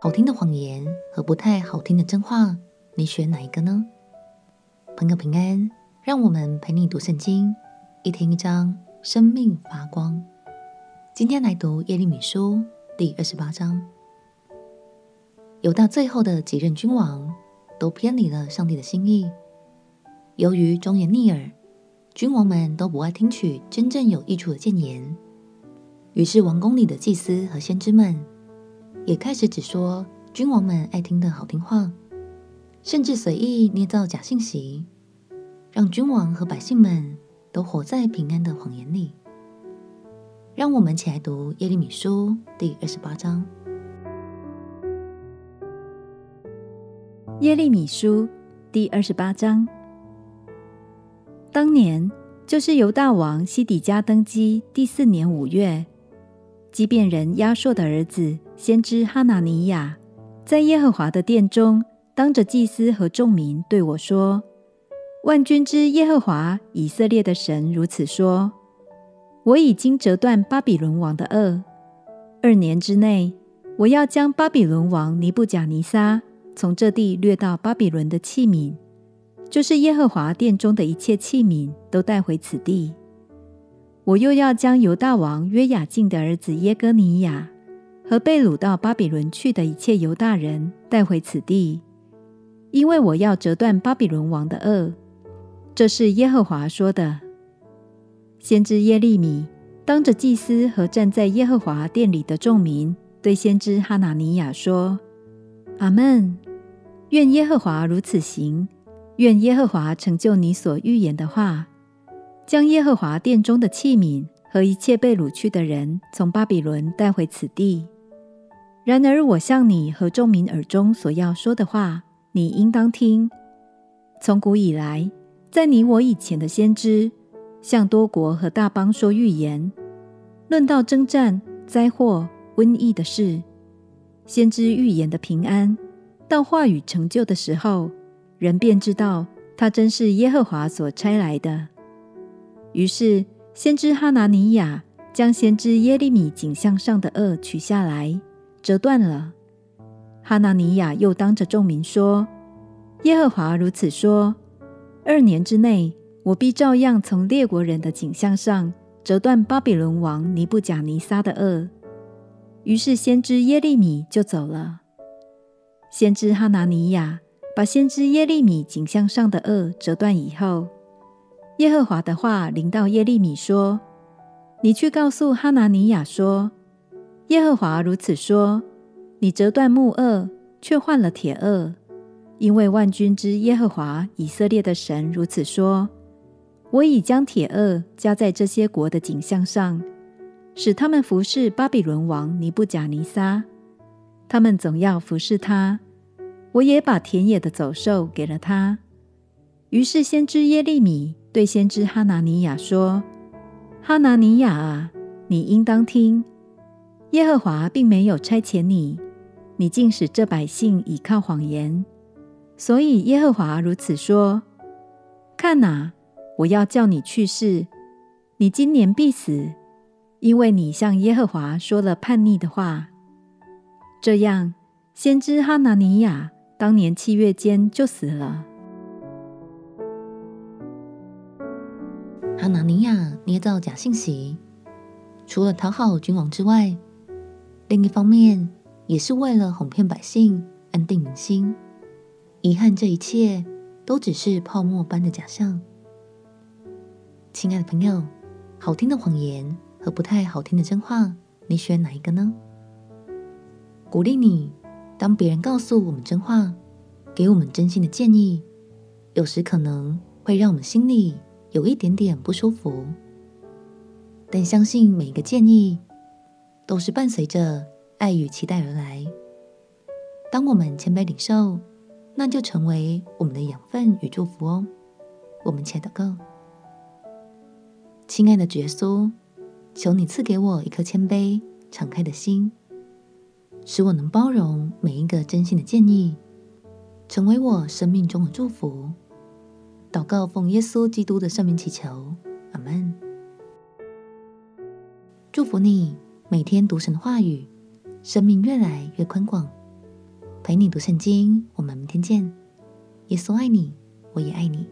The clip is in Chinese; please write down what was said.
好听的谎言和不太好听的真话，你选哪一个呢？朋友平安，让我们陪你读圣经，一天一章，生命发光。今天来读耶利米书第二十八章。犹大最后的几任君王都偏离了上帝的心意，由于忠言逆耳，君王们都不爱听取真正有益处的谏言，于是王宫里的祭司和先知们。也开始只说君王们爱听的好听话，甚至随意捏造假信息，让君王和百姓们都活在平安的谎言里。让我们一起来读耶利米书第二十八章。耶利米书第二十八章。当年就是犹大王西底家登基第四年五月。基遍人亚朔的儿子先知哈拿尼亚，在耶和华的殿中，当着祭司和众民对我说：“万军之耶和华以色列的神如此说：我已经折断巴比伦王的轭，二年之内，我要将巴比伦王尼布甲尼撒从这地掠到巴比伦的器皿，就是耶和华殿中的一切器皿，都带回此地。”我又要将犹大王约雅敬的儿子耶哥尼亚和被掳到巴比伦去的一切犹大人带回此地，因为我要折断巴比伦王的轭。这是耶和华说的。先知耶利米当着祭司和站在耶和华殿里的众民，对先知哈拿尼亚说：“阿们！愿耶和华如此行，愿耶和华成就你所预言的话。”将耶和华殿中的器皿和一切被掳去的人从巴比伦带回此地。然而，我向你和众民耳中所要说的话，你应当听。从古以来，在你我以前的先知，向多国和大邦说预言，论到征战、灾祸、瘟疫的事，先知预言的平安，到话语成就的时候，人便知道他真是耶和华所差来的。于是，先知哈拿尼亚将先知耶利米颈项上的轭取下来，折断了。哈拿尼亚又当着众民说：“耶和华如此说：二年之内，我必照样从列国人的颈项上折断巴比伦王尼布甲尼撒的轭。”于是，先知耶利米就走了。先知哈拿尼亚把先知耶利米颈项上的轭折断以后，耶和华的话临到耶利米说：“你去告诉哈拿尼亚说，耶和华如此说：你折断木轭，却换了铁轭，因为万军之耶和华以色列的神如此说：我已将铁轭加在这些国的景象上，使他们服侍巴比伦王尼布甲尼撒。他们总要服侍他。我也把田野的走兽给了他。于是先知耶利米。”对先知哈拿尼亚说：“哈拿尼亚啊，你应当听，耶和华并没有差遣你，你竟使这百姓倚靠谎言。所以耶和华如此说：看哪，我要叫你去世，你今年必死，因为你向耶和华说了叛逆的话。这样，先知哈拿尼亚当年七月间就死了。”纳尼亚捏造假信息，除了讨好君王之外，另一方面也是为了哄骗百姓、安定民心。遗憾，这一切都只是泡沫般的假象。亲爱的朋友，好听的谎言和不太好听的真话，你选哪一个呢？鼓励你，当别人告诉我们真话，给我们真心的建议，有时可能会让我们心里。有一点点不舒服，但相信每一个建议都是伴随着爱与期待而来。当我们谦卑领受，那就成为我们的养分与祝福哦。我们且祷告：亲爱的耶稣，求你赐给我一颗谦卑、敞开的心，使我能包容每一个真心的建议，成为我生命中的祝福。祷告，奉耶稣基督的圣名祈求，阿门。祝福你每天读神的话语，生命越来越宽广。陪你读圣经，我们明天见。耶稣爱你，我也爱你。